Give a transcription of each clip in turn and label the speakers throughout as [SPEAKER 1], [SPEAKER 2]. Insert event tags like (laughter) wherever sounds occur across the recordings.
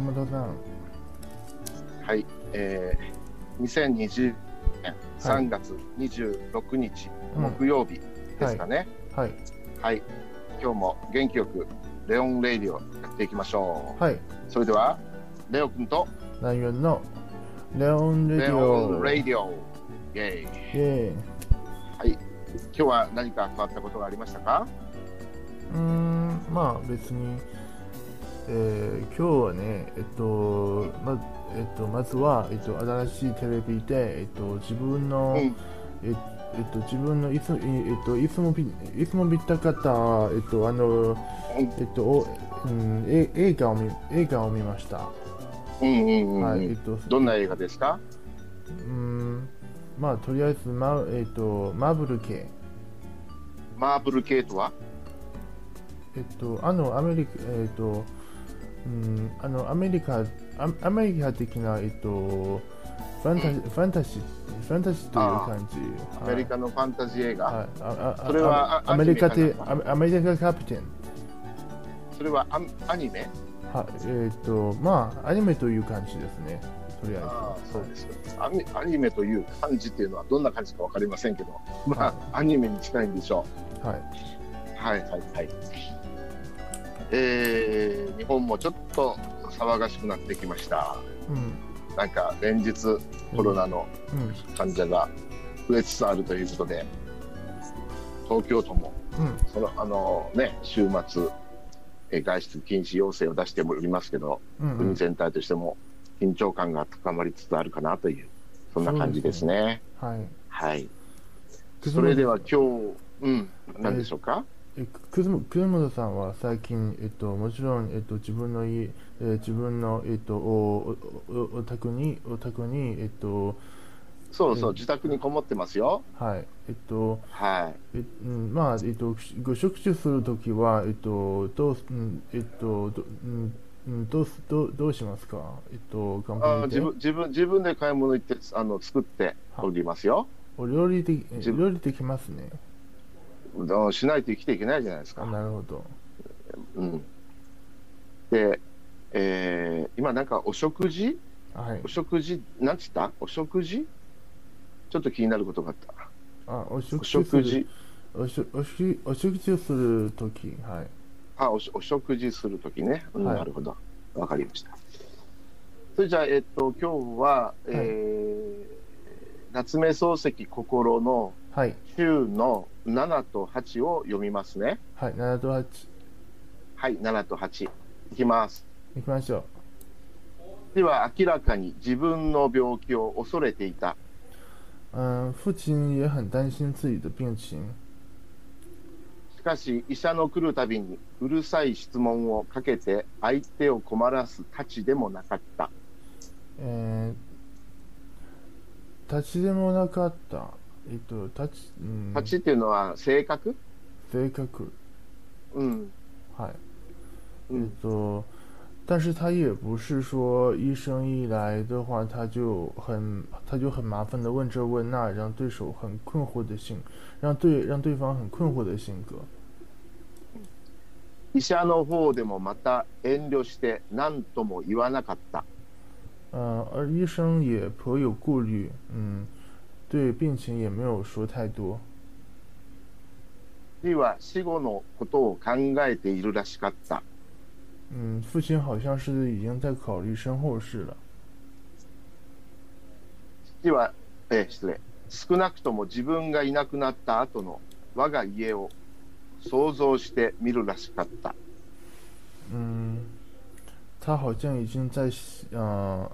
[SPEAKER 1] こんばんは、
[SPEAKER 2] 楠本さん。
[SPEAKER 1] はい。えー、2020年3月26日、木曜日ですかね。
[SPEAKER 2] はい。
[SPEAKER 1] はい。今日も元気よくレオンレイディオやっていきましょう。
[SPEAKER 2] はい。
[SPEAKER 1] それでは、レオ君と
[SPEAKER 2] ライオンのレオンレイ
[SPEAKER 1] デ
[SPEAKER 2] ィオ。
[SPEAKER 1] オンレイディオ。イェイ。
[SPEAKER 2] イェーイ。
[SPEAKER 1] はい。今日は何か変わったことがありましたか？
[SPEAKER 2] うーん、まあ別に、えー、今日はね、えっと、まえっと、まずは、えっと、新しいテレビで、えっと、自分の、
[SPEAKER 1] うん。
[SPEAKER 2] ええっと、自分のいつ,、えっと、いつも見いつも見たかった、えっと、あの、えっと、おうん、え映画を見映画を見ました。
[SPEAKER 1] うんうんうんうん。
[SPEAKER 2] はい、えっと、
[SPEAKER 1] どんな映画ですか？
[SPEAKER 2] うーん、まあ、とりあえず、まえっと、マーブル系。
[SPEAKER 1] マーブル系とは？
[SPEAKER 2] えっと、あの、アメリカ、えっと、うん、あの、アメリカ、アアメリカ的な、えっと、ファンタジー、ファンタジー、ファンタジーという感じ。
[SPEAKER 1] アメリカのファンタジー映画、
[SPEAKER 2] はい、ああ
[SPEAKER 1] それは
[SPEAKER 2] アメリカで
[SPEAKER 1] アニメ
[SPEAKER 2] リカキャプテン。
[SPEAKER 1] それはアアニメ？
[SPEAKER 2] はえっと、まあ、アニメという感じですね。とりあえず。
[SPEAKER 1] そうですアニアニメという感じっていうのはどんな感じか分かりませんけど、まあ、アニメに近いんでしょ
[SPEAKER 2] はい。
[SPEAKER 1] う。はいはいはい。えー、日本もちょっと騒がしくなってきました。
[SPEAKER 2] うん。
[SPEAKER 1] なんか連日コロナの
[SPEAKER 2] うん。
[SPEAKER 1] 患者が増えつつあるということで、東京都も
[SPEAKER 2] うん。
[SPEAKER 1] そのあのね週末えー外出禁止要請を出しておりますけど、
[SPEAKER 2] うん。
[SPEAKER 1] 国全体としても緊張感が高まりつつあるかなというそんな感じですね。
[SPEAKER 2] はい。
[SPEAKER 1] はい。それでは今日、うん、何でしょうか？
[SPEAKER 2] えくずもくずもとさんは最近、えっと、もちろん、えっと、自分の家、えー自分の、えっと、おおおお宅に、お宅に、えっと、
[SPEAKER 1] そうそう、
[SPEAKER 2] うん
[SPEAKER 1] 自宅にこもってますよ。
[SPEAKER 2] はい、えっと、
[SPEAKER 1] はい。
[SPEAKER 2] えうん、まあ、えっと、ご食事するときは、えっと、どうす、うんえっと、ど、どうす、どう、どうしますか？えっと、頑張って
[SPEAKER 1] あ自分、自分、自分で買い物行って、あの、作っておりますよ。
[SPEAKER 2] お料理で、料理できますね。
[SPEAKER 1] うんしないと生きていけないじゃないです
[SPEAKER 2] あ
[SPEAKER 1] か。
[SPEAKER 2] なるほど。
[SPEAKER 1] うん。で、えー、今なんかお食事？
[SPEAKER 2] はい
[SPEAKER 1] お。食事、なんつった？お食事？ちょっと気になることがあった。
[SPEAKER 2] あ、お食
[SPEAKER 1] お
[SPEAKER 2] 事する
[SPEAKER 1] 食事、
[SPEAKER 2] おしおしお食事をするとき、はい。
[SPEAKER 1] あおしお食事するときね、うん
[SPEAKER 2] はい
[SPEAKER 1] なるほど、わかりました。それじゃあ、えっと、今日は、えー夏目漱石心の
[SPEAKER 2] はい。
[SPEAKER 1] 週の7と8を読みますね。
[SPEAKER 2] はい。7と8。
[SPEAKER 1] はい、7と8。いきます。
[SPEAKER 2] 行きましょ
[SPEAKER 1] では、明らかに自分の病気を恐れていた。
[SPEAKER 2] 父親也很担心自己的病情。
[SPEAKER 1] しかし、医者の来るたびにうるさい質問をかけて相手を困らすたちでもなかった。
[SPEAKER 2] えー、立ちでもなかった。えっと、立ち、うん、
[SPEAKER 1] たちっていうのは性格？
[SPEAKER 2] 性格。
[SPEAKER 1] うん。
[SPEAKER 2] はい。えっ
[SPEAKER 1] うん。
[SPEAKER 2] と，但是他也不是说医生一来的话，他就很他就很麻烦的问这问那，让对手很困惑的性，让对让对方很困惑的性格。
[SPEAKER 1] 医者の方でもまた遠慮して何とも言わなかった。
[SPEAKER 2] 呃，而医生也颇有顾虑，嗯，对病情也没有说太多。
[SPEAKER 1] 父は死後のことを考えているらしかった。
[SPEAKER 2] 嗯，父亲好像是已经在考虑身后事了。
[SPEAKER 1] 父は、えー失礼。少なくとも自分がいなくなった後の我が家を想像してみるらしかった。
[SPEAKER 2] 嗯，他好像已经在呃，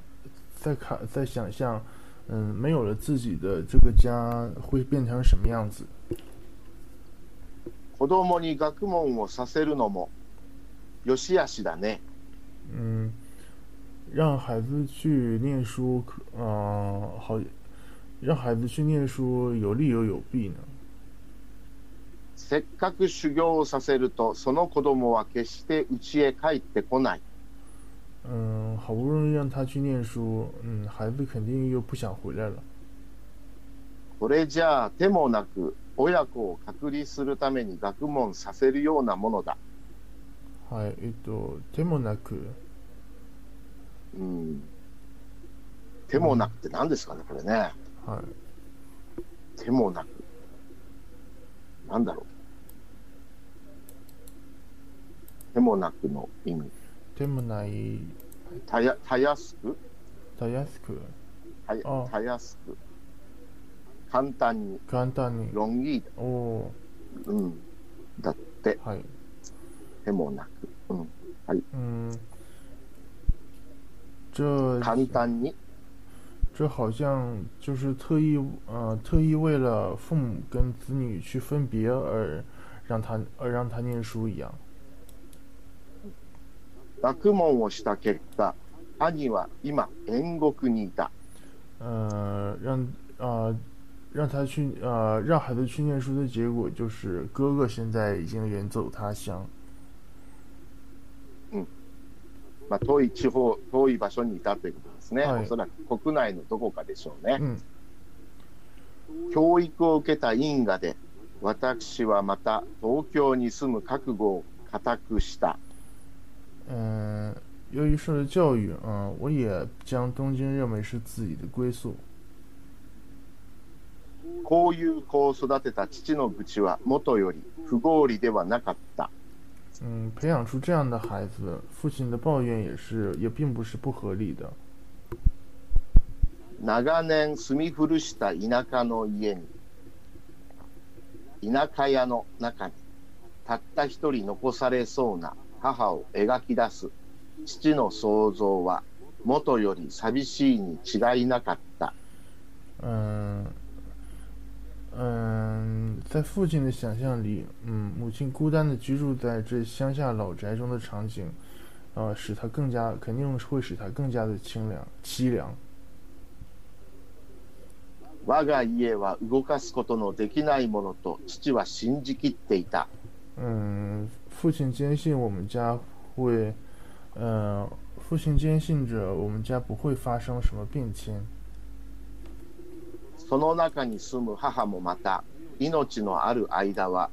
[SPEAKER 2] 在看在想象，嗯，没有了自己的这个家会变成什么样子。
[SPEAKER 1] 子供に学問をさせるのもよしあしだね。
[SPEAKER 2] 嗯，让孩子去念书，呃，好，让孩子去念书有利又有弊呢。
[SPEAKER 1] せっかく修行をさせると、その子供は決して家へ帰ってこない。
[SPEAKER 2] 嗯，好不容易让他去念书，嗯，孩子肯定又不想回来了。
[SPEAKER 1] これじゃあ手もなく親子を隔離するために学問させるようなものだ。
[SPEAKER 2] はい、えっと、手もなく、
[SPEAKER 1] うん。手もなくって何ですかね、これね。
[SPEAKER 2] はい。
[SPEAKER 1] 手もなく。なんだろう。手もなくの意味。
[SPEAKER 2] 手もない、
[SPEAKER 1] たやたやすく
[SPEAKER 2] たやすく、
[SPEAKER 1] たや
[SPEAKER 2] あ
[SPEAKER 1] たやすく。簡単に。
[SPEAKER 2] 簡単に。
[SPEAKER 1] ロンギー
[SPEAKER 2] おお
[SPEAKER 1] うん。だって、
[SPEAKER 2] ー、はい。
[SPEAKER 1] 手もなく。うん。
[SPEAKER 2] 嗯，这
[SPEAKER 1] 簡単に。
[SPEAKER 2] 这好像就是特意呃特意为了父母跟子女去分别而让他而让他念书一样。
[SPEAKER 1] 学問をした結果、兄は今、煉獄にいた。
[SPEAKER 2] 呃，让呃让他去呃让孩子去念书的结果就是哥哥现在已经远走他乡。
[SPEAKER 1] まあ、遠い地方、遠い場所にいたということですね。
[SPEAKER 2] はい
[SPEAKER 1] おそらく国内のどこかでしょうね。
[SPEAKER 2] 嗯
[SPEAKER 1] 教育を受けた因果で、私はまた東京に住む覚悟を固くした。
[SPEAKER 2] 嗯、由于受了教育，嗯、我也将东京认为是自己的归宿。
[SPEAKER 1] こういう子を育てた父の愚痴は元より不合理ではなかった。
[SPEAKER 2] 嗯，培养出这样的孩子，父亲的抱怨也是也并不是不合理的。
[SPEAKER 1] 長年住み古した田舎の家に、田舎屋の中に、たった一人残されそうな 母を描き出す父の想像は、元より寂しいに違いなかった。
[SPEAKER 2] 嗯嗯，在父亲的想象里，嗯，母亲孤单的居住在这乡下老宅中的场景，呃，使他更加肯定会使他更加的清凉凄凉。
[SPEAKER 1] 我が家は動かすことのできないものと父は信じきっていた。
[SPEAKER 2] 嗯，父亲坚信我们家会，呃，父亲坚信着我们家不会发生什么变迁。
[SPEAKER 1] その中に住む母もまた、命のある間は、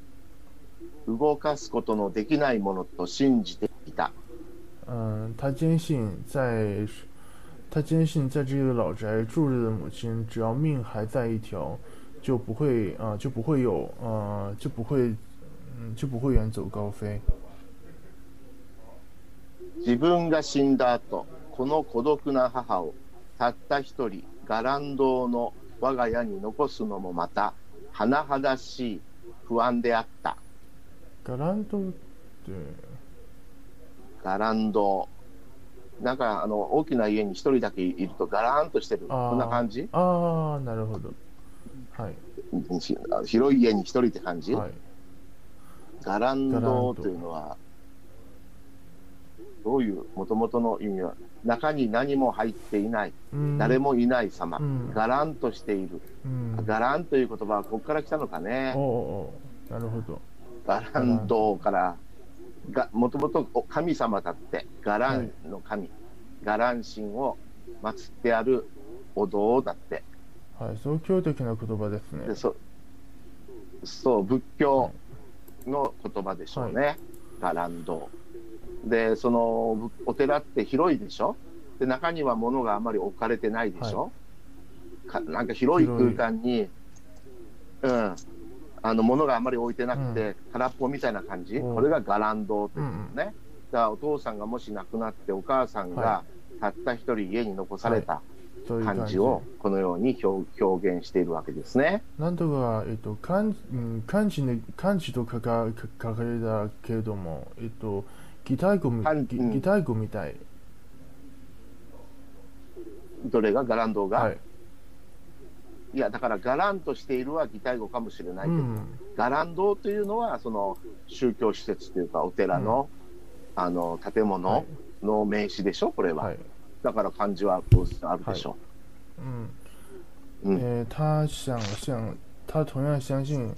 [SPEAKER 1] 動かすことのできないものと信じていた。
[SPEAKER 2] 嗯，他坚信在，他坚信在这个老宅住着的母亲，只要命还在一条，就不会啊、呃就不会有呃，就不会， 嗯，就不会远走高飞。
[SPEAKER 1] 自分が死んだ後、この孤独な母をたった一人、ガランドの我が家に残すのもまた、甚だしい不安であった。
[SPEAKER 2] ガランドって、
[SPEAKER 1] ガランド。なんか、あの、大きな家に一人だけいるとガラーンとしてる。こんな感じ？
[SPEAKER 2] ああ、なるほど。はい
[SPEAKER 1] 広い家に一人って感じ、
[SPEAKER 2] はい。
[SPEAKER 1] ガラン
[SPEAKER 2] ド
[SPEAKER 1] ドというのは、どういう元々の意味は、中に何も入っていない、
[SPEAKER 2] うん
[SPEAKER 1] 誰もいない様、
[SPEAKER 2] うん
[SPEAKER 1] ガランとしている。
[SPEAKER 2] うん。
[SPEAKER 1] ガランという言葉はここから来たのかね
[SPEAKER 2] お。おおなるほど。
[SPEAKER 1] ガランドから、がもともと神様だって、ガランの神、ガラン神を祀ってあるお堂だって。
[SPEAKER 2] はい、宗教的な言葉ですね
[SPEAKER 1] で。そそう、仏教の言葉でしょうね。ガランド。で、そのぶお寺って広いでしょ？で、中には物があまり置かれてないでしょ、かなんか広い空間に、うん、あの物があまり置いてなくて、空っぽみたいな感じ、
[SPEAKER 2] うん。
[SPEAKER 1] これがガランドという
[SPEAKER 2] うんうん。
[SPEAKER 1] ね。だからお父さんがもし亡くなって、お母さんが
[SPEAKER 2] は
[SPEAKER 1] たった一人家に残された。
[SPEAKER 2] そういう感じ
[SPEAKER 1] をこのように表表現しているわけですね。
[SPEAKER 2] なんとか、えっと、漢うん漢字に漢字と書か書かれたけれども、えっと、擬態語み擬態語みたい。
[SPEAKER 1] どれが？ガランドが、
[SPEAKER 2] はい。
[SPEAKER 1] いや、だから、ガランとしているは擬態語かもしれないけど、
[SPEAKER 2] うん。
[SPEAKER 1] ガランドというのは、その宗教施設というか、お寺の、あの建
[SPEAKER 2] は
[SPEAKER 1] 物
[SPEAKER 2] い
[SPEAKER 1] の名詞でしょ、これは。
[SPEAKER 2] はい。
[SPEAKER 1] だから漢字はあるでしょ
[SPEAKER 2] 嗯，
[SPEAKER 1] 嗯
[SPEAKER 2] 呃，他想象，他同样相信，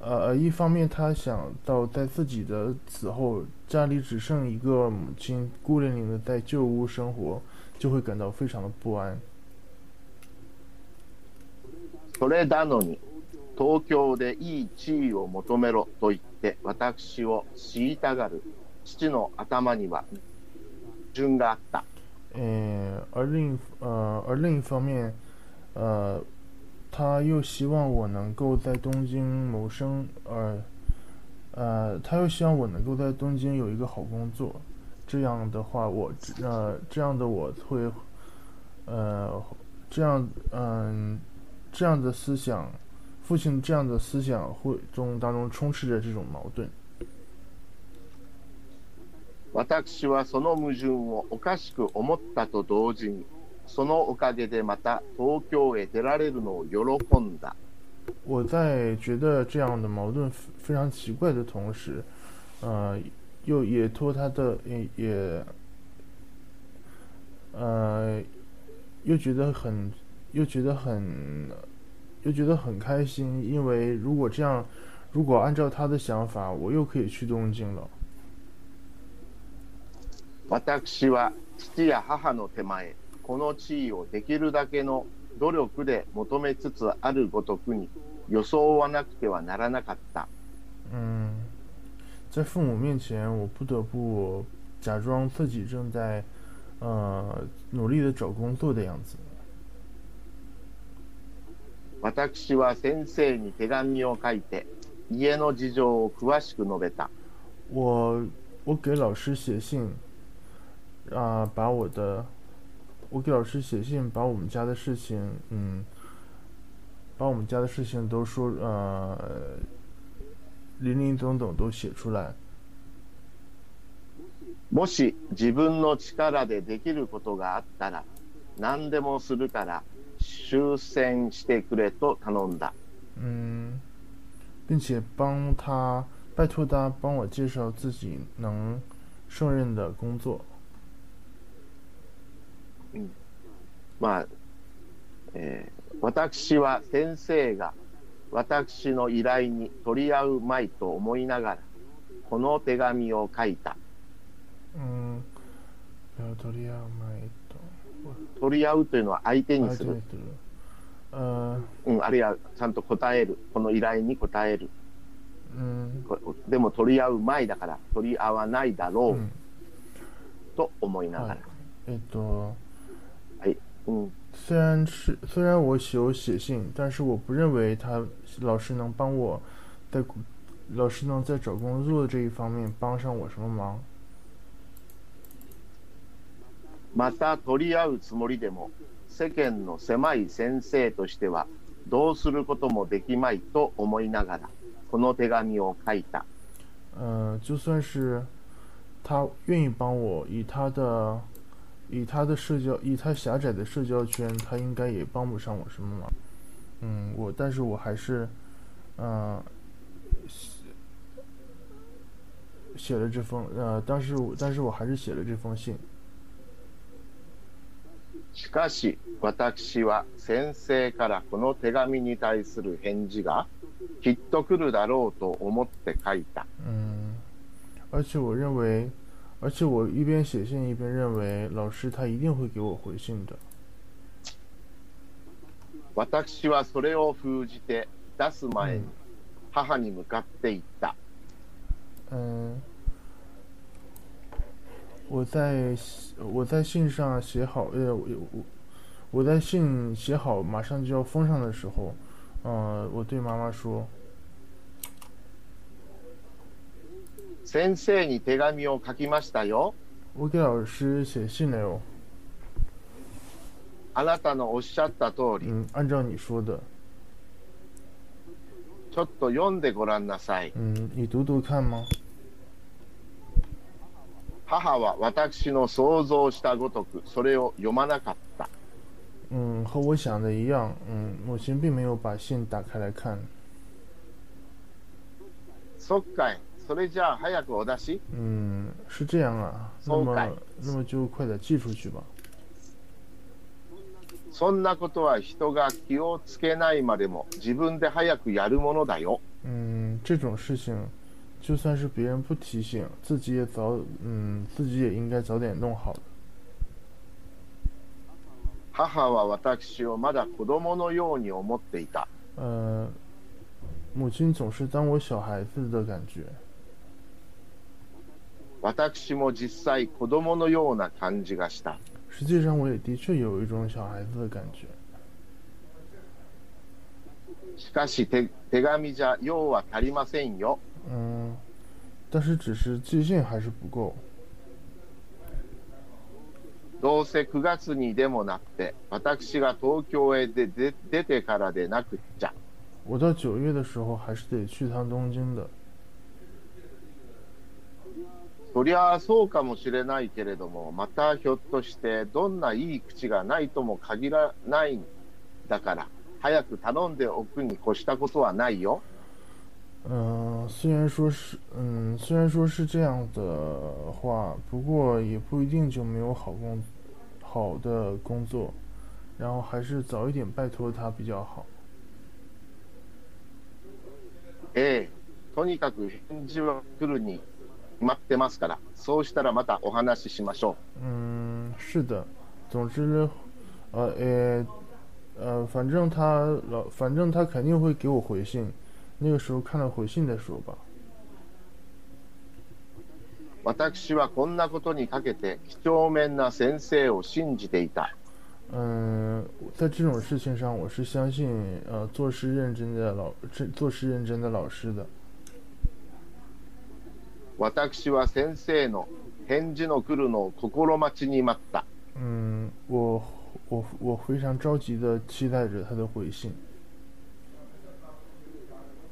[SPEAKER 2] 呃呃，一方面他想到在自己的死后，家里只剩一个母亲，孤零零的在旧屋生活，就会感到非常的不安。
[SPEAKER 1] それなのに、東京でいい地位を求めろと言って私を虐がる父の頭には順があった。
[SPEAKER 2] 呃，而另一呃，而另一方面，呃，他又希望我能够在东京谋生，呃，呃，他又希望我能够在东京有一个好工作，这样的话，我呃，这样的我会，呃，这样嗯、这样的思想，父亲这样的思想会中当中充斥着这种矛盾。
[SPEAKER 1] 私はその矛盾をおかしく思ったと同時に、そのおかげでまた東京へ出られるのを喜んだ。
[SPEAKER 2] 我在觉得这样的矛盾非常奇怪的同时，呃，又也托他的也也，呃，又觉得很，又觉得很，又觉得很开心，因为如果这样，如果按照他的想法，我又可以去东京了。
[SPEAKER 1] 私は父や母の手前、この地位をできるだけの努力で求めつつあるごとくに装わなくてはならなかった。
[SPEAKER 2] 嗯，在父母面前，我不得不假装自己正在，呃，努力的找工作的样子。
[SPEAKER 1] 私は先生に手紙を書いて、家の事情を詳しく述べた。
[SPEAKER 2] 我我给老师写信，啊、把我的，我给老师写信，把我们家的事情，嗯，把我们家的事情都说，呃，林林总总都写出来。
[SPEAKER 1] もし自分の力でできることがあったら、何でもするから終戦してくれと頼んだ。
[SPEAKER 2] 嗯，并且帮他，拜托他帮我介绍自己能胜任的工作。
[SPEAKER 1] まあ、えー私は先生が私の依頼に取り合うまいと思いながら、この手紙を書いた。
[SPEAKER 2] 嗯，不要多利亚麦的，
[SPEAKER 1] 取り合うというのは相手に
[SPEAKER 2] 啊，
[SPEAKER 1] する。
[SPEAKER 2] 对对，呃，
[SPEAKER 1] うん、あるいはちゃんと答える。この依頼に答える。
[SPEAKER 2] 嗯
[SPEAKER 1] こでも取り合う前だから取り合わないだろ
[SPEAKER 2] 嗯，
[SPEAKER 1] うと思いながら
[SPEAKER 2] はい。。えっと。
[SPEAKER 1] うん、
[SPEAKER 2] 虽然是虽然我有写信，但是我不认为他老师能帮我在老师能在找工作这一方面帮上我什么忙。
[SPEAKER 1] また取り合うつもりでも世間の狭い先生としてはどうすることもできまいと思いながらこの手紙を書いた。
[SPEAKER 2] 呃，就算是他愿意帮我，以他的 以他的社交以他狭窄的社交圈，他应该也帮不上我什么忙。嗯，我但是我还是嗯、呃写写了这封呃，当时我但是我还是写了这封信。
[SPEAKER 1] しかし私は先生からこの手紙に対する返事がきっと来るだろうと思って書いた。
[SPEAKER 2] 嗯，而且我认为， 而且我一边写信一边认为老师他一定会给我回信的。
[SPEAKER 1] 私はそれを封じて出す前に母に向かって言った。
[SPEAKER 2] 嗯，我在我在信上写好，呃，我我我在信写好马上就要封上的时候，呃，我对妈妈说，
[SPEAKER 1] 先生に手紙を書きましたよ。
[SPEAKER 2] 我给老师写信了哟。
[SPEAKER 1] あなたのおっしゃった通り、
[SPEAKER 2] 嗯，按照你说的，
[SPEAKER 1] ちょっと読んでごらんなさい。
[SPEAKER 2] 嗯，你读读看吗？
[SPEAKER 1] 母は私の想像したごとくそれを読まなかった。
[SPEAKER 2] 嗯，和我想的一样，嗯，母亲并没有把信打开来看。
[SPEAKER 1] そっかい。それじゃあ早くお出し？
[SPEAKER 2] 嗯，是这样啊。那么
[SPEAKER 1] そうかい，
[SPEAKER 2] 那么就快点寄出去吧。
[SPEAKER 1] そんなことは人が気をつけないまでも自分で早くやるものだよ。
[SPEAKER 2] 嗯，这种事情，就算是别人不提醒，自己也早，嗯，自己也应该早点弄好的。
[SPEAKER 1] 母は私をまだ子供のように思っていた。
[SPEAKER 2] 呃，母亲总是当我小孩子的感觉。
[SPEAKER 1] 私も実際子供のような感じがした。
[SPEAKER 2] 实际上，我也的确有一种小孩子的感觉。
[SPEAKER 1] しかし手手紙じゃ用は足りませんよ。
[SPEAKER 2] 嗯，但是只是寄信还是不够。
[SPEAKER 1] どうせ9月にでもなって、私が東京へでで出てからでなくっちゃ。
[SPEAKER 2] 我到九月的时候还是得去趟东京的。
[SPEAKER 1] そりゃあそうかもしれないけれども、またひょっとしてどんないい口がないとも限らないんだから、早く頼んでおくに越したことはないよ。
[SPEAKER 2] 嗯，虽然说是，嗯，虽然说是这样的话，不过也不一定就没有好工好的工作，然后还是早一点拜托他比较好。
[SPEAKER 1] ええ、とにかく返事は来るに決まってますから、そうしたらまたお話ししましょ
[SPEAKER 2] 嗯，是的，总之，呃，呃，呃，反正他老，反正他肯定会给我回信，那个时候看到回信再说吧。
[SPEAKER 1] う。私はこんなことにかけて、几帳面な先生を信じていた。
[SPEAKER 2] 嗯，在这种事情上，我是相信，呃，做事认真的老，这做事认真的老师的。
[SPEAKER 1] 私は先生の返事の来るのを心待ちに待った。
[SPEAKER 2] 嗯，我我我非常着急的期待着他的回信。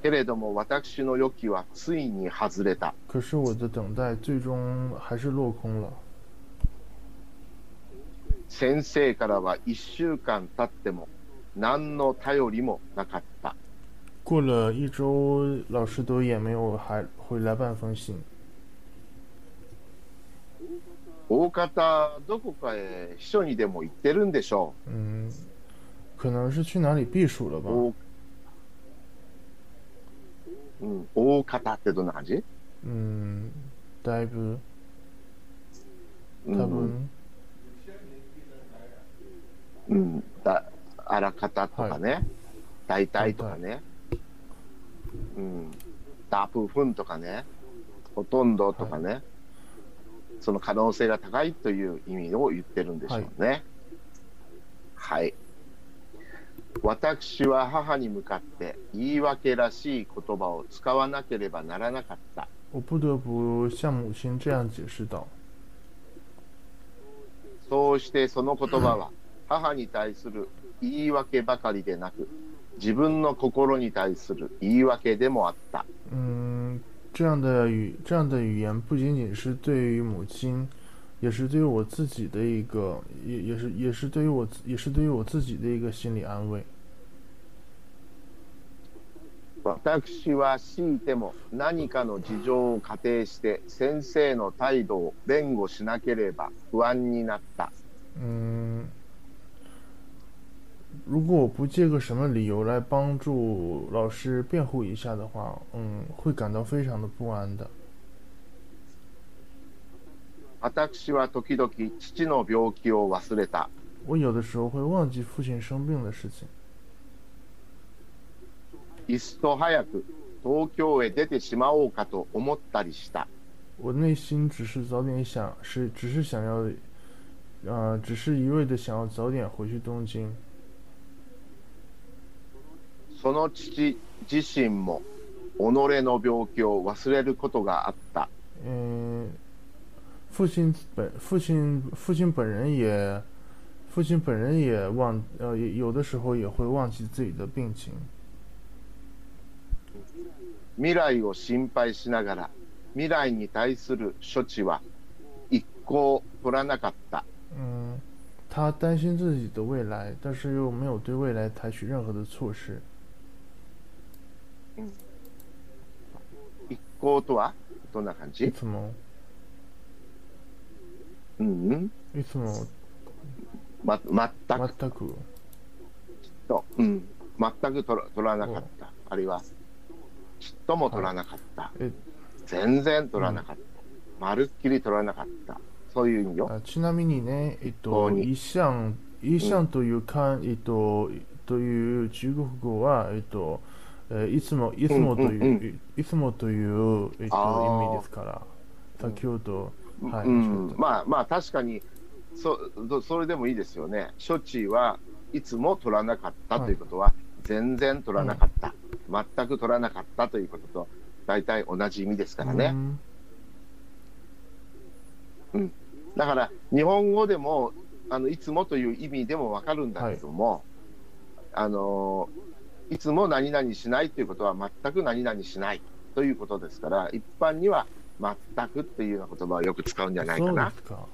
[SPEAKER 1] けれども私の予期はついに外れた。
[SPEAKER 2] 可是我的等待最终还是落空了。
[SPEAKER 1] 先生からは1週間経っても何の頼りもなかった。
[SPEAKER 2] 过了一周，老师都也没有还回来半封信。
[SPEAKER 1] 大方どこかへ秘書にでも行ってるんでしょ
[SPEAKER 2] 嗯，可能是去哪里避暑了
[SPEAKER 1] う。
[SPEAKER 2] 吧？
[SPEAKER 1] 大うん、大方ってどんな感じ、
[SPEAKER 2] 嗯，だいぶ。
[SPEAKER 1] う
[SPEAKER 2] 多
[SPEAKER 1] ん
[SPEAKER 2] 分。
[SPEAKER 1] うん、だあらかたとかね、大体とかね、うん、大部分とかね、ほとんどとかね、その可能性が高いという意味を言ってるんでしょうね。はい。私は母に向かって言い訳らしい言葉を使わなければならなかった。
[SPEAKER 2] 我不得不向母亲这样解释道。
[SPEAKER 1] そうしてその言葉は (laughs) 母に対する言い訳ばかりでなく、自分の心に対する言い訳でもあった。
[SPEAKER 2] 嗯，这样的语这样的语言不仅仅是对于母亲，也是对于我自己的一个，也也是也是对于我自也是对于我自己的一个心理安慰。
[SPEAKER 1] 私は強いても何かの事情を仮定して先生の態度を弁護しなければ不安になった。
[SPEAKER 2] 嗯， 如果我不借个什么理由来帮助老师辩护一下的话，嗯，会感到非常的不安的。
[SPEAKER 1] 私は時々父の病気を忘れた。
[SPEAKER 2] 我有的时候会忘记父亲生病的事情。
[SPEAKER 1] いっそ早く東京へ出てしまおうかと思ったりした。
[SPEAKER 2] 我内心只是早点想，是只是想要，呃，只是一味的想要早点回去东京。
[SPEAKER 1] その父自身も己の病気を忘れることがあった。
[SPEAKER 2] 嗯，父亲本父亲父亲本人也，父亲本人也忘，呃，也有的时候也会忘记自己的病情。
[SPEAKER 1] 未来を心配しながら未来に対する処置は一向取らなかった。
[SPEAKER 2] 嗯，他担心自己的未来，但是又没有对未来采取任何的措施。
[SPEAKER 1] 一向とは？どんな感
[SPEAKER 2] い
[SPEAKER 1] じ
[SPEAKER 2] つも
[SPEAKER 1] うんうん。
[SPEAKER 2] いつも
[SPEAKER 1] ま、全く
[SPEAKER 2] 全く
[SPEAKER 1] と、うん。全く取ら取らなかった。あるいは、ちっとも取らなかった。
[SPEAKER 2] え
[SPEAKER 1] 全然取らなかった。まるっきり取らなかった。そういう意味よ。
[SPEAKER 2] あちなみにね、えっと、
[SPEAKER 1] ここに
[SPEAKER 2] 一项一項というか、えっと、という中国語は、えっと、えーいつもいつもという、
[SPEAKER 1] うんうん。
[SPEAKER 2] いつもという、えっと、意味ですから先ほど、はい、
[SPEAKER 1] うん。まあまあ確かにそどそれでもいいですよね。処置はいつも取らなかったということは、全然取らなかった、全く取らなかったということと大体同じ意味ですからね、
[SPEAKER 2] うん。
[SPEAKER 1] だから日本語でもあのいつもという意味でもわかるんだけども、あのいつも何々しないということは全く何々しないということですから一般には全くっていうような言葉をよく使うんじゃないかな
[SPEAKER 2] か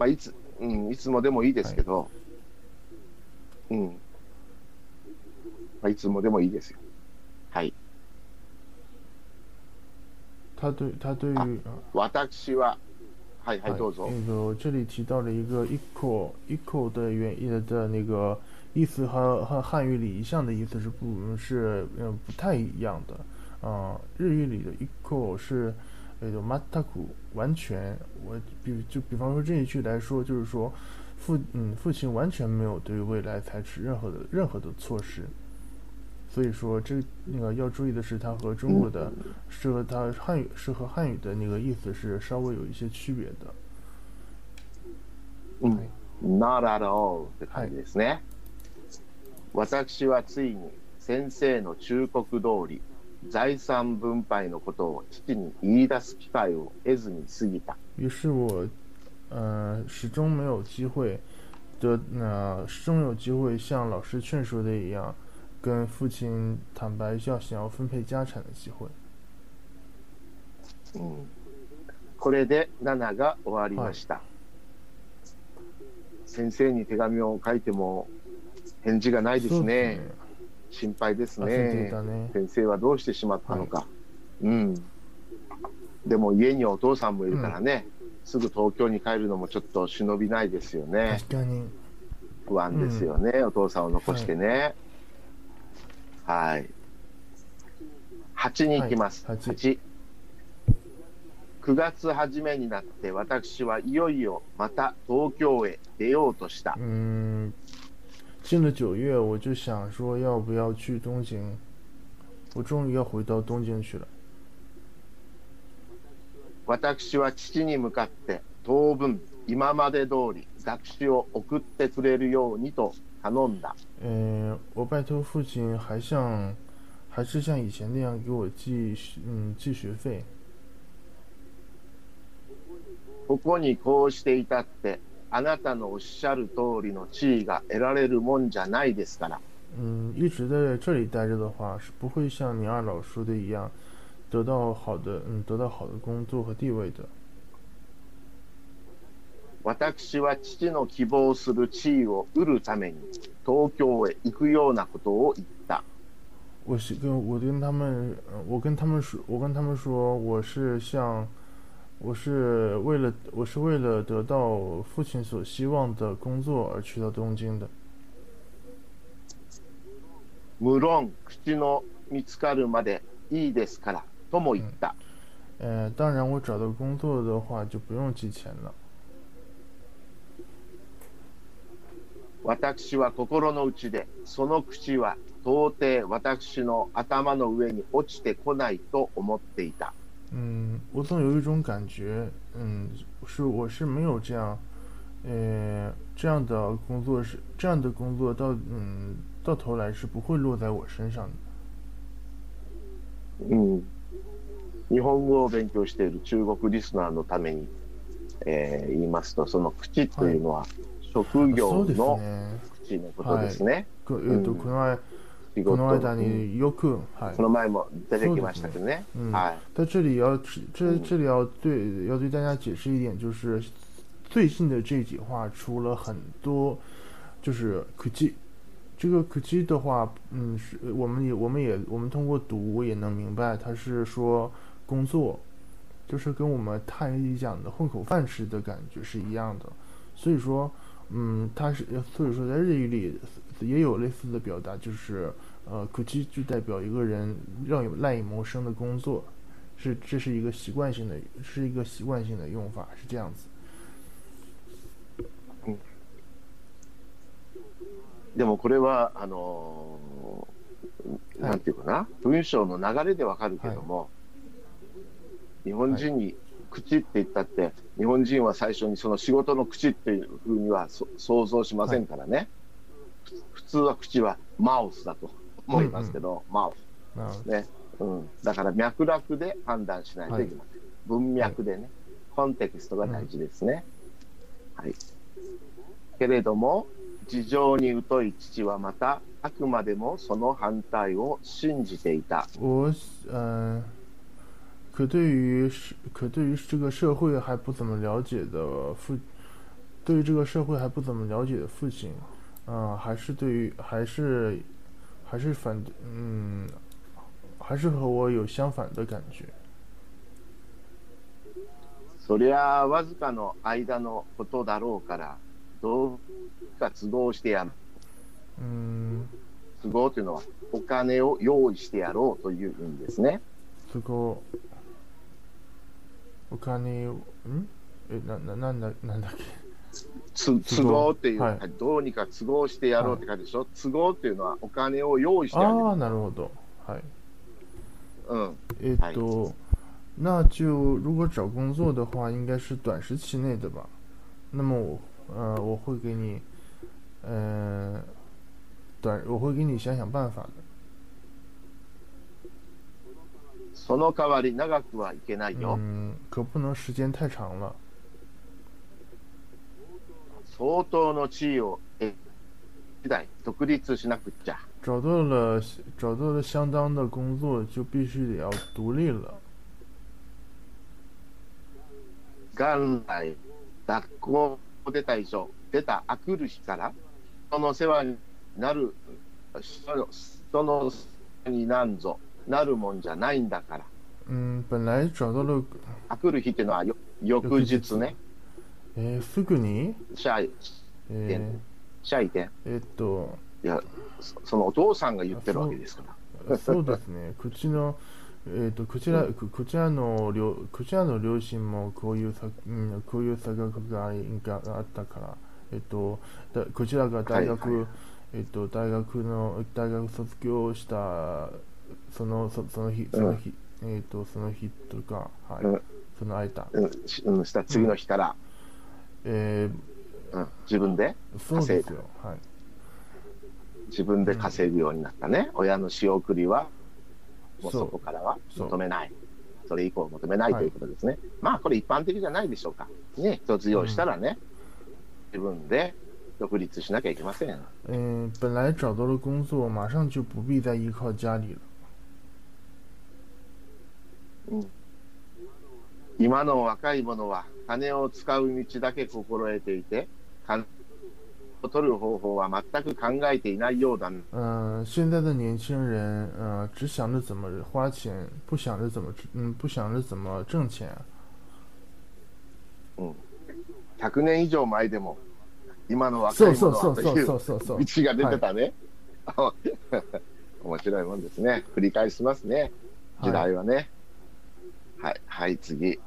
[SPEAKER 1] まあ、いつ、うん、いつもでもいいですけど、うん。まあ、いつもでもいいですよ。はい。
[SPEAKER 2] 他对他对
[SPEAKER 1] 啊
[SPEAKER 2] 于
[SPEAKER 1] 私は、はいはい、どうぞ。
[SPEAKER 2] 那个这里提到了一个 equal equal 的原意的那个意思和和汉语里一向的意思是不是呃不太一样的。啊、日语里的 equal 是呃有 mataku 完全，我比就比方说这一句来说，就是说父嗯父亲完全没有对未来采取任何的任何的措施。所以说，这那个要注意的是，它和中国的是和它汉语是和汉语的那个意思是稍微有一些区別的。
[SPEAKER 1] うん
[SPEAKER 2] はい
[SPEAKER 1] not at all って感じですね。 私はついに先生の忠告通り、財産分配のことを父に言い出す機会を得ずに過ぎた。
[SPEAKER 2] 于是我，呃，始终没有机会得，呃，始终没有机会像老师劝说的一样，跟父亲坦白要想要分配家产的机会。
[SPEAKER 1] うんこれで7が終わりました、先生に手紙を書いても 返事がないですね。
[SPEAKER 2] ですね。
[SPEAKER 1] 心配です
[SPEAKER 2] ね。
[SPEAKER 1] 先生はどうしてしまったのか、うん。でも家にお父さんもいるからね、すぐ東京に帰るのもちょっと忍びないですよね。
[SPEAKER 2] 確かに。
[SPEAKER 1] 不安ですよね、お父さんを残してね。はい、8に行きます、
[SPEAKER 2] はい。八。
[SPEAKER 1] 8 9月初めになって私はいよいよまた東京へ出ようとした。
[SPEAKER 2] 嗯，进了九月，我就想说要不要去东京。我终于要回到东京去了。
[SPEAKER 1] 私は父に向かって当分今まで通り学士を送ってくれるようにと頼んだ。
[SPEAKER 2] 嗯，我拜托父亲还像，还是像以前那样给我寄嗯寄学费。
[SPEAKER 1] ここにこうしていたって あなたのおっしゃる通りの地位が得られるもんじゃないですから。
[SPEAKER 2] 嗯，一直在这里待着的话，是不会像你二老说的一样，得到好的嗯得到好的工作和地位的。
[SPEAKER 1] 私は父の希望する地位を得るために東京へ行くようなことを言った。
[SPEAKER 2] 我是跟我跟他们，呃我跟他们说，我跟他们说，我是像，我是为了我是为了得到父亲所希望的工作而去到东京的。
[SPEAKER 1] 無論口の見つかるまでいいですからとも言った。
[SPEAKER 2] 呃，当然，我找到工作的话就不用寄钱了。
[SPEAKER 1] 私は心の内でその口は到底私の頭の上に落ちてこないと思っていた。
[SPEAKER 2] 嗯，我总有一种感觉，嗯，是我是没有这样，呃，这样的工作是这样的工作到嗯到头来是不会落在我身上的。
[SPEAKER 1] うん、日本語を勉強している中国リスナーのために、えー言いますと、その口というのは職業
[SPEAKER 2] そうです
[SPEAKER 1] の
[SPEAKER 2] ね。
[SPEAKER 1] 口のことですね。
[SPEAKER 2] こえっと
[SPEAKER 1] うん
[SPEAKER 2] この間
[SPEAKER 1] 仕事
[SPEAKER 2] この間
[SPEAKER 1] うん
[SPEAKER 2] によくはい
[SPEAKER 1] こ。の前も出てきましたけどね。
[SPEAKER 2] 嗯
[SPEAKER 1] はい。
[SPEAKER 2] 在这里要这
[SPEAKER 1] 嗯
[SPEAKER 2] 这里要对要对大家解释一点，就是最近的这几话出了很多，就是口技。这个口技的话，嗯，是我们也我们也我们通过读也能明白，他是说工作，就是跟我们泰语讲的混口饭吃的感觉是一样的。所以说， 嗯，它是所以说在日语里也有类似的表达，就是呃，口技就代表一个人让有赖以谋生的工作，是这是一个习惯性的，是一个习惯性的用法，是这样子。
[SPEAKER 1] でもこれは、あのー なんていうかな、文章の流れでわかるけども、日本人に 口って言ったって、日本人は最初にその仕事の口っていうふうにはそ想像しませんからね、ふ普通は口はマウスだと思いますけど、マウ
[SPEAKER 2] なるほ
[SPEAKER 1] ス。ね、うん、だから脈絡で判断しないといけません、文脈でね、コンテキストが大事ですね。はい、けれども、事情に疎い父はまた、あくまでもその反対を信じていた。
[SPEAKER 2] 我嗯、可对于是可对于这个社会还不怎么了解的父，对于这个社会还不怎么了解的父亲，嗯、还是对于还是还是反嗯，还是和我有相反的感觉。
[SPEAKER 1] そりゃわずかの間のことだろうから、どうか都合してやる。
[SPEAKER 2] 嗯，
[SPEAKER 1] 都合というのは、お金を用意してやろうという意味ですね。
[SPEAKER 2] 这个 お金をん？えなななんだなんだっけ？
[SPEAKER 1] つ都合っていう、
[SPEAKER 2] はい
[SPEAKER 1] どうにか都合してやろうって感じでしょ、都合っていうのはお金を用意してあげる。
[SPEAKER 2] 啊，なるほど，はい。
[SPEAKER 1] うん。
[SPEAKER 2] えっと，那就如果找工作的话，应该是短时期内的吧。那么我呃我会给你，呃，短我会给你想想办法的。
[SPEAKER 1] その代わり長くはいけないよ。
[SPEAKER 2] 嗯，可不能时间太长了。
[SPEAKER 1] 相当の地位を得次第独立しなくっちゃ。
[SPEAKER 2] 找到了找到了相当的工作，就必须得要独立了。
[SPEAKER 1] 元来、学校を出た以上、出たあくる日から、人の世話になる、人の世話になんぞ、なるもんじゃないんだから。
[SPEAKER 2] 嗯，本来找到了，
[SPEAKER 1] あくる日っていうのはよ翌日ね。
[SPEAKER 2] えーすぐに、
[SPEAKER 1] シャイ、
[SPEAKER 2] え
[SPEAKER 1] シャイで。
[SPEAKER 2] ーえっと。
[SPEAKER 1] いや、そそのお父さんが言ってるわけですから。
[SPEAKER 2] そうですね。こっちの、えっ、と、こちら、ここちらの両、こちらの両親もこういうさ、うん、こういう差額ががあったから、えっ、と、だこちらが大学、
[SPEAKER 1] はいはい
[SPEAKER 2] えっ、と、大学の、大学卒業した、その、そその日、その日、えっ、と、その日とか、はい、
[SPEAKER 1] うん
[SPEAKER 2] その間、
[SPEAKER 1] うん、しうん、した次の日から、
[SPEAKER 2] え
[SPEAKER 1] うん、自分で、
[SPEAKER 2] ー、そうですよ。はい。
[SPEAKER 1] 自分で稼ぐようになったね。親の仕送りは、もう
[SPEAKER 2] そ
[SPEAKER 1] こからは求めない。それ以降求めない
[SPEAKER 2] はい
[SPEAKER 1] ということですね。まあ、これ一般的じゃないでしょうか。ね、卒業したらね、自分で独立しなきゃいけません。
[SPEAKER 2] 嗯，本来找到了工作，马上就不必再依靠家里了。
[SPEAKER 1] 今の若い者は金を使う道だけ心得ていて、金を取る方法は全く考えていないようだ。
[SPEAKER 2] 嗯、现在的年轻人，呃，只想着怎么花钱，不想着怎么，嗯，不想着怎么挣钱。
[SPEAKER 1] 100年以上前でも、今の若
[SPEAKER 2] そ
[SPEAKER 1] いう者はと
[SPEAKER 2] そうそうそう
[SPEAKER 1] いう。道が出てたね。(laughs) 面白いもんですね。繰り返しますね。時代はね。はい、はい、次。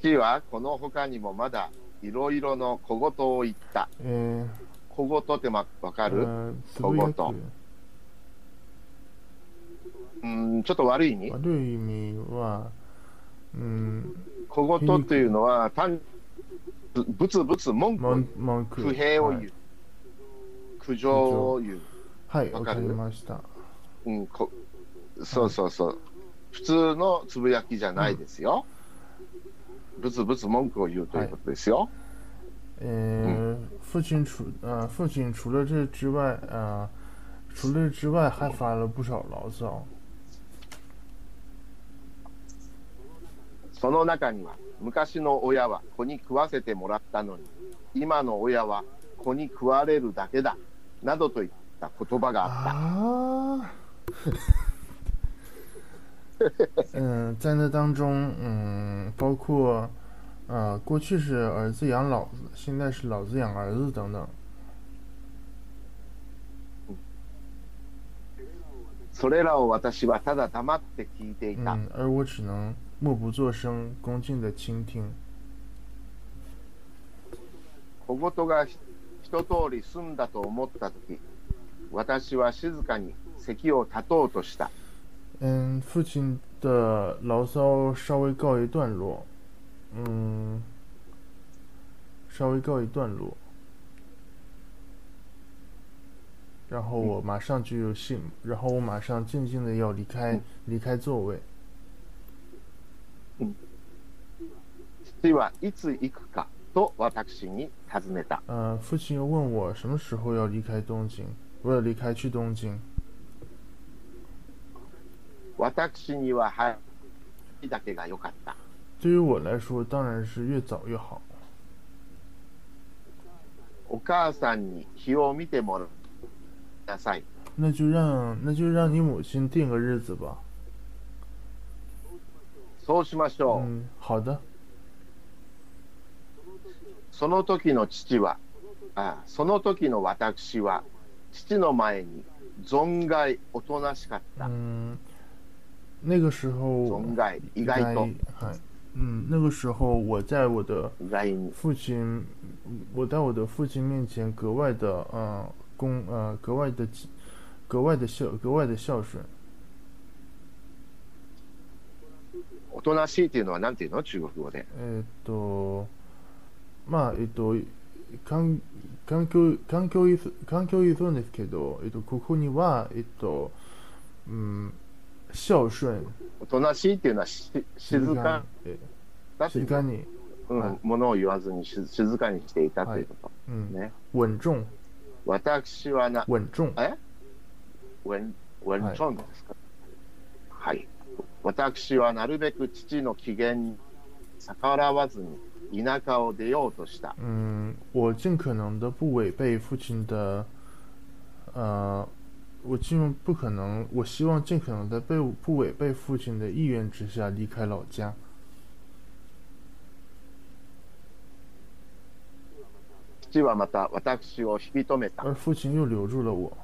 [SPEAKER 1] 父はこの他にもまだいろいろの小言を言った。
[SPEAKER 2] え
[SPEAKER 1] 小言ってまわか
[SPEAKER 2] ー、
[SPEAKER 1] る、小うん、ちょっと悪い意味？
[SPEAKER 2] 悪い意味は、うん、
[SPEAKER 1] 小言というのは単ぶつぶつ文句を
[SPEAKER 2] 文文句。
[SPEAKER 1] 不平を言う、
[SPEAKER 2] はい
[SPEAKER 1] 苦情を言う。
[SPEAKER 2] はい、わかりました。
[SPEAKER 1] うん、こそうそうそう。普通のつぶやきじゃないですよ。ぶつぶつ文句を言うということですよ。
[SPEAKER 2] 呃，父亲除呃，父亲除了这之外，呃，除了这之外，还发了不少牢骚。
[SPEAKER 1] その中には、昔の親は子に食わせてもらったのに、今の親は子に食われるだけだ、などといった言葉があった。(laughs)
[SPEAKER 2] 啊，嗯，在那当中，嗯，包括，呃，过去是儿子养老子，现在是老子养儿子等等。
[SPEAKER 1] それらを私はただ黙って聞いていた。
[SPEAKER 2] 嗯，而我只能默不作声，恭敬的倾听。
[SPEAKER 1] 小言がひ一通り済んだと思ったとき、私は静かに 席を立とうとした。
[SPEAKER 2] 嗯，父亲的牢骚稍微告一段落，嗯，稍微告一段落，然后我马上就有兴，然后我马上静静的要离开
[SPEAKER 1] 嗯
[SPEAKER 2] 离开座位。
[SPEAKER 1] 父はいつ行くかと私に尋ねた。
[SPEAKER 2] 呃，父亲又问我什么时候要离开东京，我要离开去东京。
[SPEAKER 1] 私には早いだけが良かった。
[SPEAKER 2] 对于我来说，当然是越早越好。
[SPEAKER 1] お母さんに日を見てもらいなさい。
[SPEAKER 2] 那就让那就让你母亲定个日子吧。
[SPEAKER 1] そうしましょう。
[SPEAKER 2] 嗯，好的。
[SPEAKER 1] その時の父は、あその時の私は、父の前に存外おとなしかった。
[SPEAKER 2] 嗯，那个时候
[SPEAKER 1] 存外、意外と、
[SPEAKER 2] 嗨，嗯，那个时候我在我的
[SPEAKER 1] 意外に。
[SPEAKER 2] 父亲，我在我的父亲面前格外的呃恭呃格外的格外的孝格外的孝顺。
[SPEAKER 1] おとなしいっていうのは何ていうの中国語で。
[SPEAKER 2] えーっとまあえっと環環境環境依存環境依存ですけど、えっとここにはえっとうん 孝順
[SPEAKER 1] おとなしいっていうのはし静か。
[SPEAKER 2] 静かに。
[SPEAKER 1] うん
[SPEAKER 2] はい。
[SPEAKER 1] ものを言わずにし静かにしていたということ。
[SPEAKER 2] うん。
[SPEAKER 1] ね。
[SPEAKER 2] 稳重。
[SPEAKER 1] 私はな、
[SPEAKER 2] 稳重。
[SPEAKER 1] え？ウェン、ウェンチョンですか？はい。私はなるべく父の機嫌に逆らわずに田舎を出ようとした。
[SPEAKER 2] 嗯，我尽可能的不违背父亲的，呃，我尽不可能，我希望尽可能的被不违背父亲的意愿之下离开老家。
[SPEAKER 1] 父はまた私を引き止めた。
[SPEAKER 2] 而父亲又留住了我。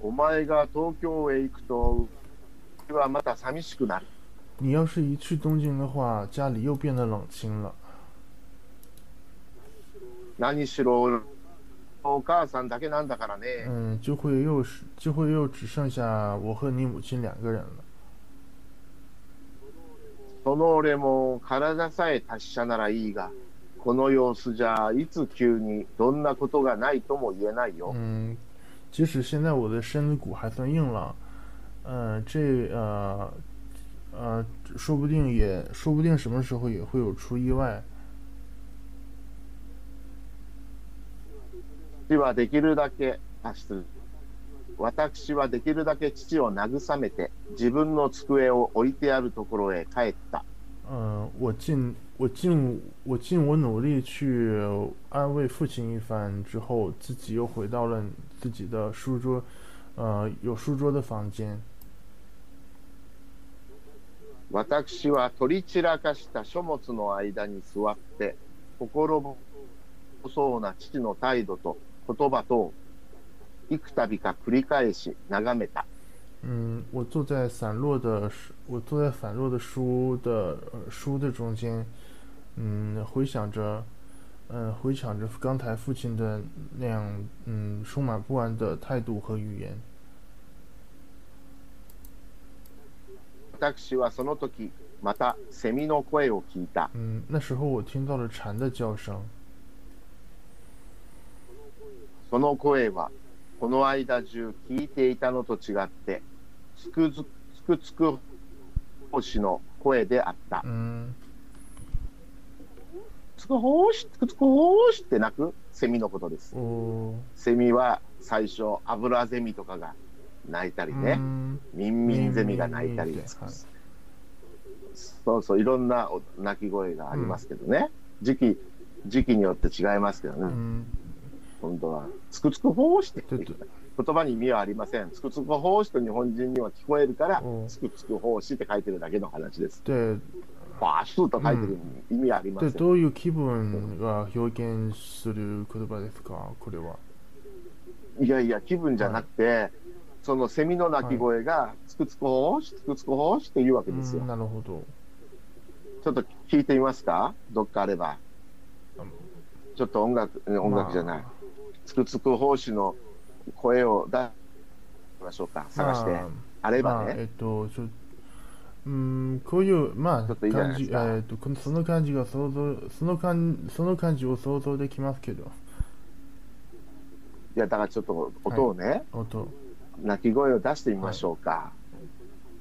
[SPEAKER 1] お前が東京へ行くと、うちはまた寂しくなる。
[SPEAKER 2] 你要是一去东京的话，家里又变得冷清了。
[SPEAKER 1] 何しろ、 お母さんだけなんだからね。
[SPEAKER 2] 嗯，就会又是就会又只剩下我和你母亲两个人了。
[SPEAKER 1] その俺も体さえ達者ならいいが、この様子じゃいつ急にどんなことがないとも言えないよ。
[SPEAKER 2] 嗯，即使现在我的身骨还算硬朗，呃，这呃呃，说不定也说不定什么时候也会有出意外。
[SPEAKER 1] 父はできるだけ、あ失礼私はできるだけ父を慰めて、自分の机を置いてあるところへ帰った。
[SPEAKER 2] 嗯、我尽我尽我尽我努力去安慰父亲一番之后，自己又回到了自己的书桌，呃，有书桌的房间。
[SPEAKER 1] 私は取り散らかした書物の間に座って、心細な父の態度と言葉とを幾度か繰り返し眺めた。
[SPEAKER 2] 嗯，我坐在散落的书，我坐在散落的书的、呃、书的中间，嗯，回想着，嗯，回想着刚才父亲的那样，嗯，充满不安的态度和语言。
[SPEAKER 1] 私はその時、またセミの声を聞いた。
[SPEAKER 2] 嗯，那时候我听到了蝉的叫声，
[SPEAKER 1] その声は、この間中聞いていたのと違って、つくづつくつく星の声であった。
[SPEAKER 2] 嗯，
[SPEAKER 1] つくほーし、つくつくほーしって鳴くセミのことです。
[SPEAKER 2] 我，
[SPEAKER 1] セミは最初、アブラゼミとかが鳴いたりね、
[SPEAKER 2] 嗯，
[SPEAKER 1] ミンミンゼミが鳴いたり
[SPEAKER 2] ミンミンってはい
[SPEAKER 1] そうそう、いろんなお鳴き声がありますけどね、時期、時期によって違いますけどね、
[SPEAKER 2] 嗯，
[SPEAKER 1] 本当は、つくつくほーしって言葉に意味はありません。つくつくほーしと日本人には聞こえるから
[SPEAKER 2] お、
[SPEAKER 1] つくつくほーしって書いてるだけの話です。
[SPEAKER 2] 对
[SPEAKER 1] バーシと書いてる意味はありませ
[SPEAKER 2] 对，
[SPEAKER 1] ん。
[SPEAKER 2] どういう気分が表現する言葉ですか？これは。
[SPEAKER 1] いやいや、気分じゃなくて、そのセミの鳴き声が、つくつくほーし、つくつくほーしって言うわけですよ。
[SPEAKER 2] 嗯，なるほど。
[SPEAKER 1] ちょっと聞いてみますか？どっかあれば。ちょっと音楽、音楽じゃない。つくつく奉仕の声を出しましょうか。探して。
[SPEAKER 2] ま
[SPEAKER 1] あれば
[SPEAKER 2] まあ、え
[SPEAKER 1] ね。
[SPEAKER 2] っと、うん、こういう、まあ、感じ、えっと、このその感じが想像、その感その感じを想像できますけど、
[SPEAKER 1] いや、だからちょっと音をね、
[SPEAKER 2] 音。
[SPEAKER 1] 鳴き声を出してみましょうか。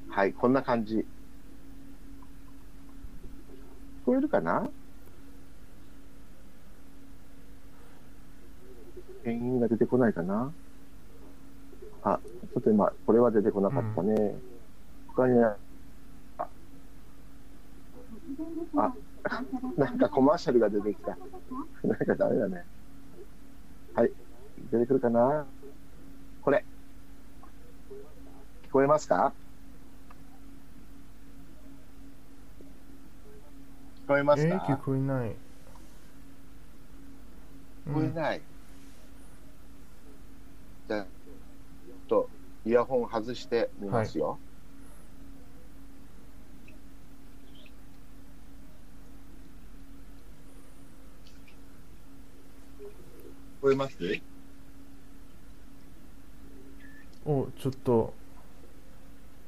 [SPEAKER 1] はい、こんな感じ。聞こえるかな？ペンギンが出てこないかなあ、ちょっと今、これは出てこなかったね。他に、あ、あなんかコマーシャルが出てきた。(laughs) なんかダメだね。はい、出てくるかなこれ。聞こえますか？聞こえます
[SPEAKER 2] えー、聞
[SPEAKER 1] か
[SPEAKER 2] こえない。
[SPEAKER 1] 聞こえない。じゃあ、ちょっとイヤホン外してみますよ。聞こえます？
[SPEAKER 2] うんお、ちょっと、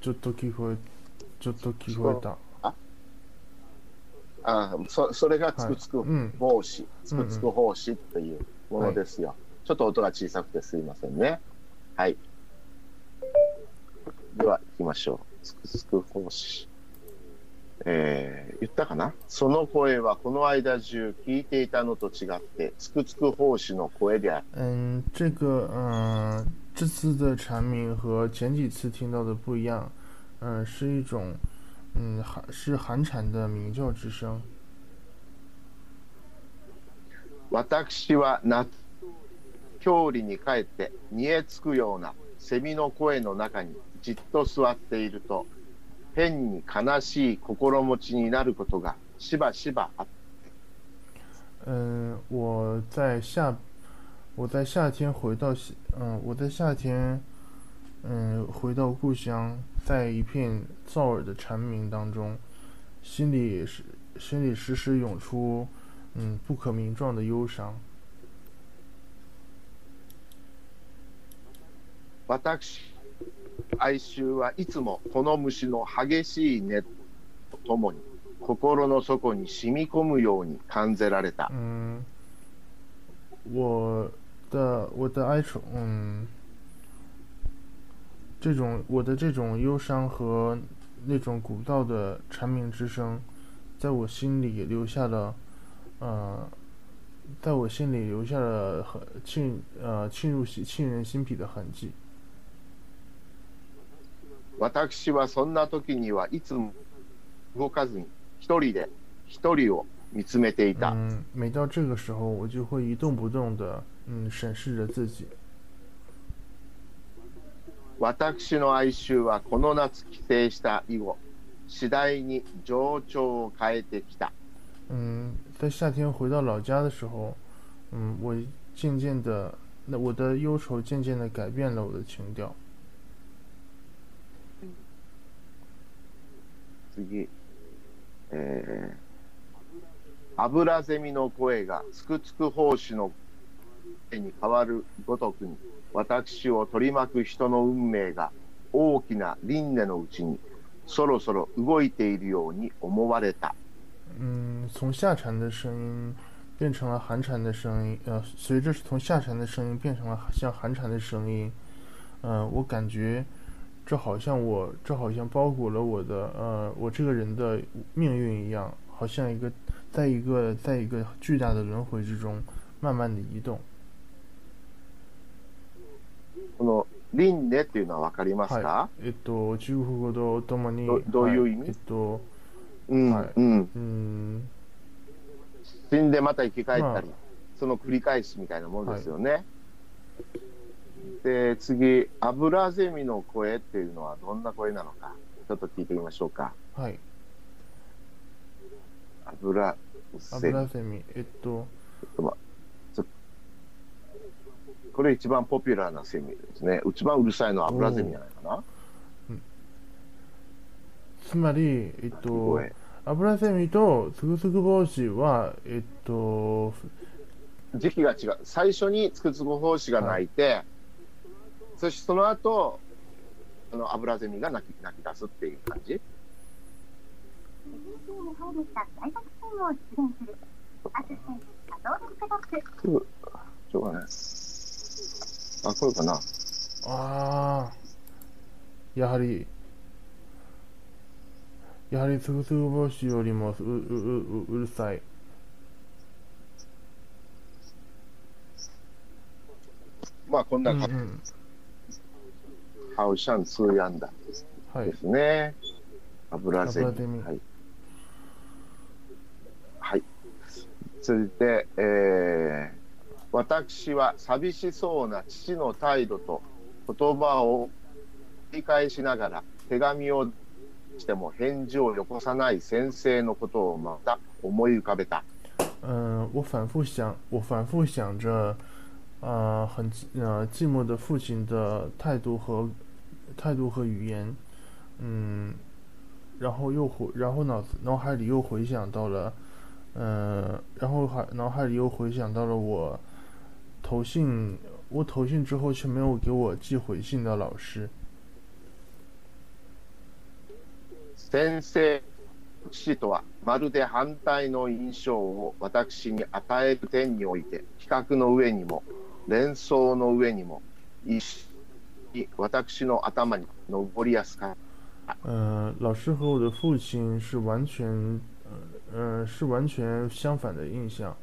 [SPEAKER 2] ちょっと聞こえ、ちょっと聞こえた。
[SPEAKER 1] あそそれがつくつく
[SPEAKER 2] はい。うん。
[SPEAKER 1] 帽子、つくつく帽子っていうものですよ、ちょっと音が小さくてすいませんね。はい。では行きましょう。つくつく帽子えー、言ったかな？その声はこの間中聞いていたのと違ってつくつく奉仕の声である。
[SPEAKER 2] 嗯，这个嗯，这次的蝉鸣和前几次听到的不一样，嗯，是一种嗯寒是寒蝉的鸣叫之声。
[SPEAKER 1] 私は夏郷里に帰って煮えつくようなセミの声の中にじっと座っていると変に悲しい心持ちになることがしばしばあった
[SPEAKER 2] 嗯，我在夏我在夏天回到西嗯我在夏天嗯回到故乡，在一片噪耳的蝉鸣当中，心里是心里时时涌出嗯不可名状的忧伤。
[SPEAKER 1] 私哀愁はいつもこの虫の激しい音とともに心の底に染み込むように感じられた
[SPEAKER 2] 嗯，我的我的哀愁，嗯，这种我的这种忧伤和那种古道的蝉鸣之声，在我心里留下了，呃，在我心里留下了很沁呃沁入心沁人心脾的痕迹。
[SPEAKER 1] 私はそんな時にはいつも動かずに一人で一人を見つめていた、
[SPEAKER 2] 嗯，每到这个时候，我就会一动不动的嗯审视着自己。
[SPEAKER 1] 私の哀愁はこの夏帰省した以後次第に情緒を変えてきた
[SPEAKER 2] 嗯，在夏天回到老家的时候，嗯，我渐渐的，那我的忧愁渐渐的改变了我的情调。
[SPEAKER 1] 次、えー、アブラゼミの声がつくつく奉仕の声に変わるごとくに私を取り巻く人の運命が大きな輪廻のうちにそろそろ動いているように思われた。
[SPEAKER 2] 嗯，从夏蝉的声音变成了寒蝉的声音，呃，随着从夏蝉的声音变成了像寒蝉的声音，嗯、呃我感觉这好像我这好像包裹了我的呃我这个人的命运一样，好像一个在一个在一个巨大的轮回之中慢慢的移动。
[SPEAKER 1] この輪廻っていうのは分かりますか、
[SPEAKER 2] はえっと中国語とともに
[SPEAKER 1] どどういう意味？
[SPEAKER 2] はいえっと
[SPEAKER 1] うん、
[SPEAKER 2] はい。
[SPEAKER 1] うん、
[SPEAKER 2] うん。
[SPEAKER 1] 死んでまた生き返ったり、
[SPEAKER 2] ま
[SPEAKER 1] その繰り返しみたいなものですよね。で次アブラゼミの声っていうのはどんな声なのかちょっと聞いてみましょうか。
[SPEAKER 2] はい
[SPEAKER 1] アブラ
[SPEAKER 2] ア
[SPEAKER 1] ゼミ
[SPEAKER 2] えっと
[SPEAKER 1] これ一番ポピュラーなセミですね。一番うるさいのはアブラゼミじゃないかな。
[SPEAKER 2] つまりえっと
[SPEAKER 1] 声
[SPEAKER 2] アブラゼミとつぐつぐ帽子はえっと
[SPEAKER 1] 時期が違う。最初につくつく胞子が鳴いて、そしてその後、あのアブラゼミが鳴き鳴き出すっていう感じ。
[SPEAKER 3] し
[SPEAKER 1] ょうがない。あ、来るかな。
[SPEAKER 2] ああ、やはり、やはりつぐつぐ帽子よりもうううううるさい。
[SPEAKER 1] まあ、こんな
[SPEAKER 2] うんう
[SPEAKER 1] 感じ。
[SPEAKER 2] ん、
[SPEAKER 1] ハウシャンツーヤンダ
[SPEAKER 2] はい
[SPEAKER 1] で。すね。アブラゼミ。
[SPEAKER 2] ミ
[SPEAKER 1] はい。はい。続いて、えー私は寂しそうな父の態度と言葉を繰り返しながら手紙をしても返事をよこさない先生のことをまた思い浮かべた。
[SPEAKER 2] 嗯，我反复想，我反复想着，呃，很呃寂寞的父亲的态度和态度和语言，嗯，然后又回，然后脑子脑海里又回想到了，呃，然后还脑海里又回想到了我投信，我投信之后却没有给我寄回信的老师，
[SPEAKER 1] 先生父とはまるで反対の印象を私に与える点において比較の上にも連想の上にも一緒に 私の頭に上りやすかった
[SPEAKER 2] 呃，老师和我的父亲是完全，呃，呃，是完全相反的印象。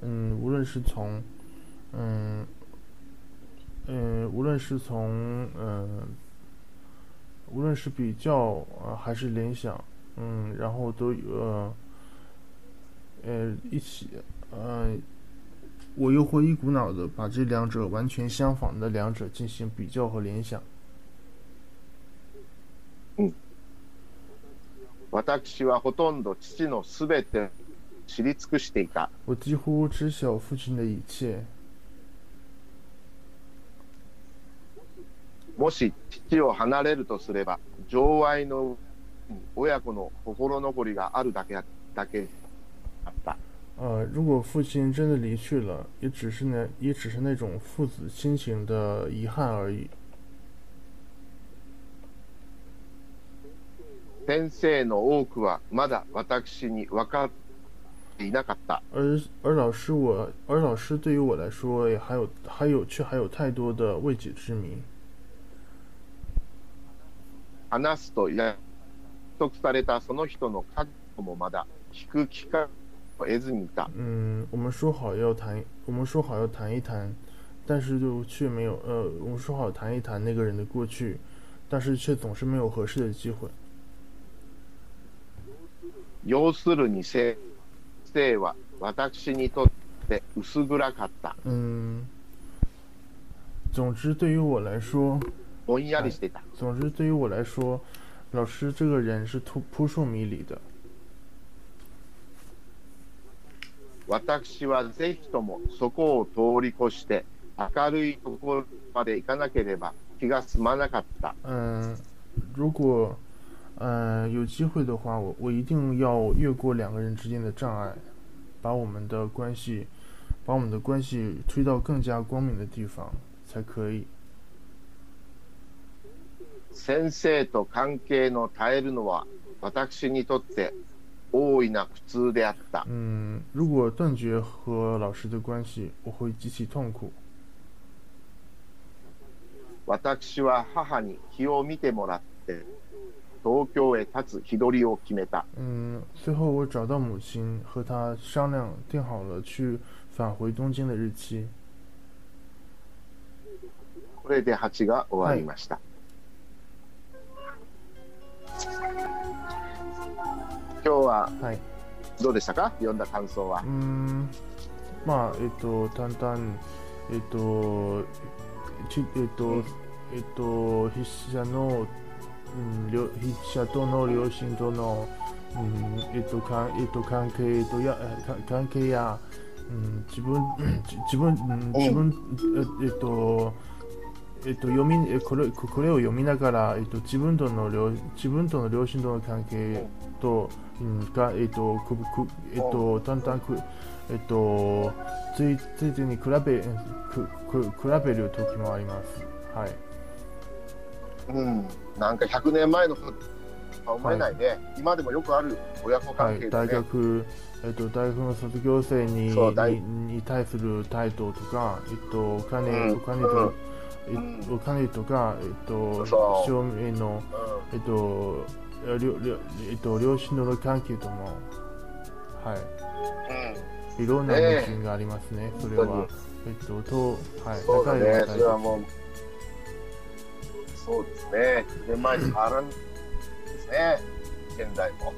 [SPEAKER 2] 嗯，无论是从，嗯，嗯，无论是从，嗯，无论是比较啊、呃还是联想，嗯，然后都有呃，呃，一起，呃， 我又会一股脑的把这两者完全相反的两者进行比较和联想。
[SPEAKER 1] 私はほとんど父のすべてを知り尽くしていた
[SPEAKER 2] 我几乎知晓父亲的一切。
[SPEAKER 1] もし父を離れるとすれば情愛の親子の心残りがあるだけだけだった
[SPEAKER 2] 呃，如果父親真的離去了，也只是那，也只是那種父子親情的遺憾而已。
[SPEAKER 1] 先生の多くはまだ私に分かっていなかった
[SPEAKER 2] 而而老師我，而老師對於我來說，也還有還有卻還有太多的未解之謎。
[SPEAKER 1] 話すと約束されたその人の覚悟もまだ聞く機会 を得ずにいた
[SPEAKER 2] 嗯，我們說好要談，我們說好要談一談，但是就卻沒有，呃，我們說好談一談那個人的過去，但是卻總是沒有合適的機會。
[SPEAKER 1] 要するに先生は私にとって薄暗かった
[SPEAKER 2] 嗯，總之對於我來說。
[SPEAKER 1] ぼんやりしていた
[SPEAKER 2] 总之，对于我来说，老师这个人是扑扑朔迷离的。
[SPEAKER 1] 私はぜひともそこを通り越して明るいところまで行かなければ気が済まなかった
[SPEAKER 2] 嗯，如果呃有机会的话，我我一定要越过两个人之间的障碍，把我们的关系，把我们的关系推到更加光明的地方才可以。
[SPEAKER 1] 先生と関係の絶えるのは私にとって大いな苦痛であった。
[SPEAKER 2] 嗯，如果断绝和老师的关系，我会极其痛苦。
[SPEAKER 1] 私は母に気を見てもらって東京へ立つ日取りを決めた。
[SPEAKER 2] 嗯，最后我找到母亲，和她商量，定好了去返回东京的日期。
[SPEAKER 1] これで8が終わりました、今日は
[SPEAKER 2] はい。
[SPEAKER 1] どうでしたか？読んだ感想は。
[SPEAKER 2] うーん、まあ、えっと、淡々、えっと、ちえっと、えっと、筆者の、うん、両筆者との両親との、うん、えっと、かえっと、関係とや、関係や、うん、自分、じ自分、うん、自分、ええっと、えっと、読みえこれここれを読みながら、えっと、自分との両自分との両親との関係と、うん、が、えっとくくえっと、だんだんく、えっと、ついついついに比べくく比べる時もあります。はい。
[SPEAKER 1] うん、なんか100年前のこととは思えないね、今でもよくある親子
[SPEAKER 2] はい、
[SPEAKER 1] 関係で
[SPEAKER 2] 大
[SPEAKER 1] ね、
[SPEAKER 2] 学、えっと、大学の卒業生ににに対する態度とか、えっと、お金、
[SPEAKER 1] うん。
[SPEAKER 2] お金と、
[SPEAKER 1] うん。
[SPEAKER 2] えお金とか、えっと、証明の、えっと、両両えっと、両親との関係とも、は
[SPEAKER 1] うん
[SPEAKER 2] い、いろんな矛盾がありますね、それは。えっと、と、はい、
[SPEAKER 1] そうだね、それは
[SPEAKER 2] う。
[SPEAKER 1] もう、そうですね、100年前に変わらんですね、現代も。(laughs)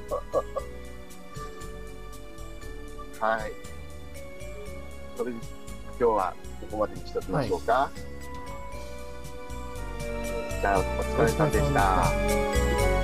[SPEAKER 1] はい。それで今日はここまでにしておきましょうか。じゃあ、お疲れ様でした。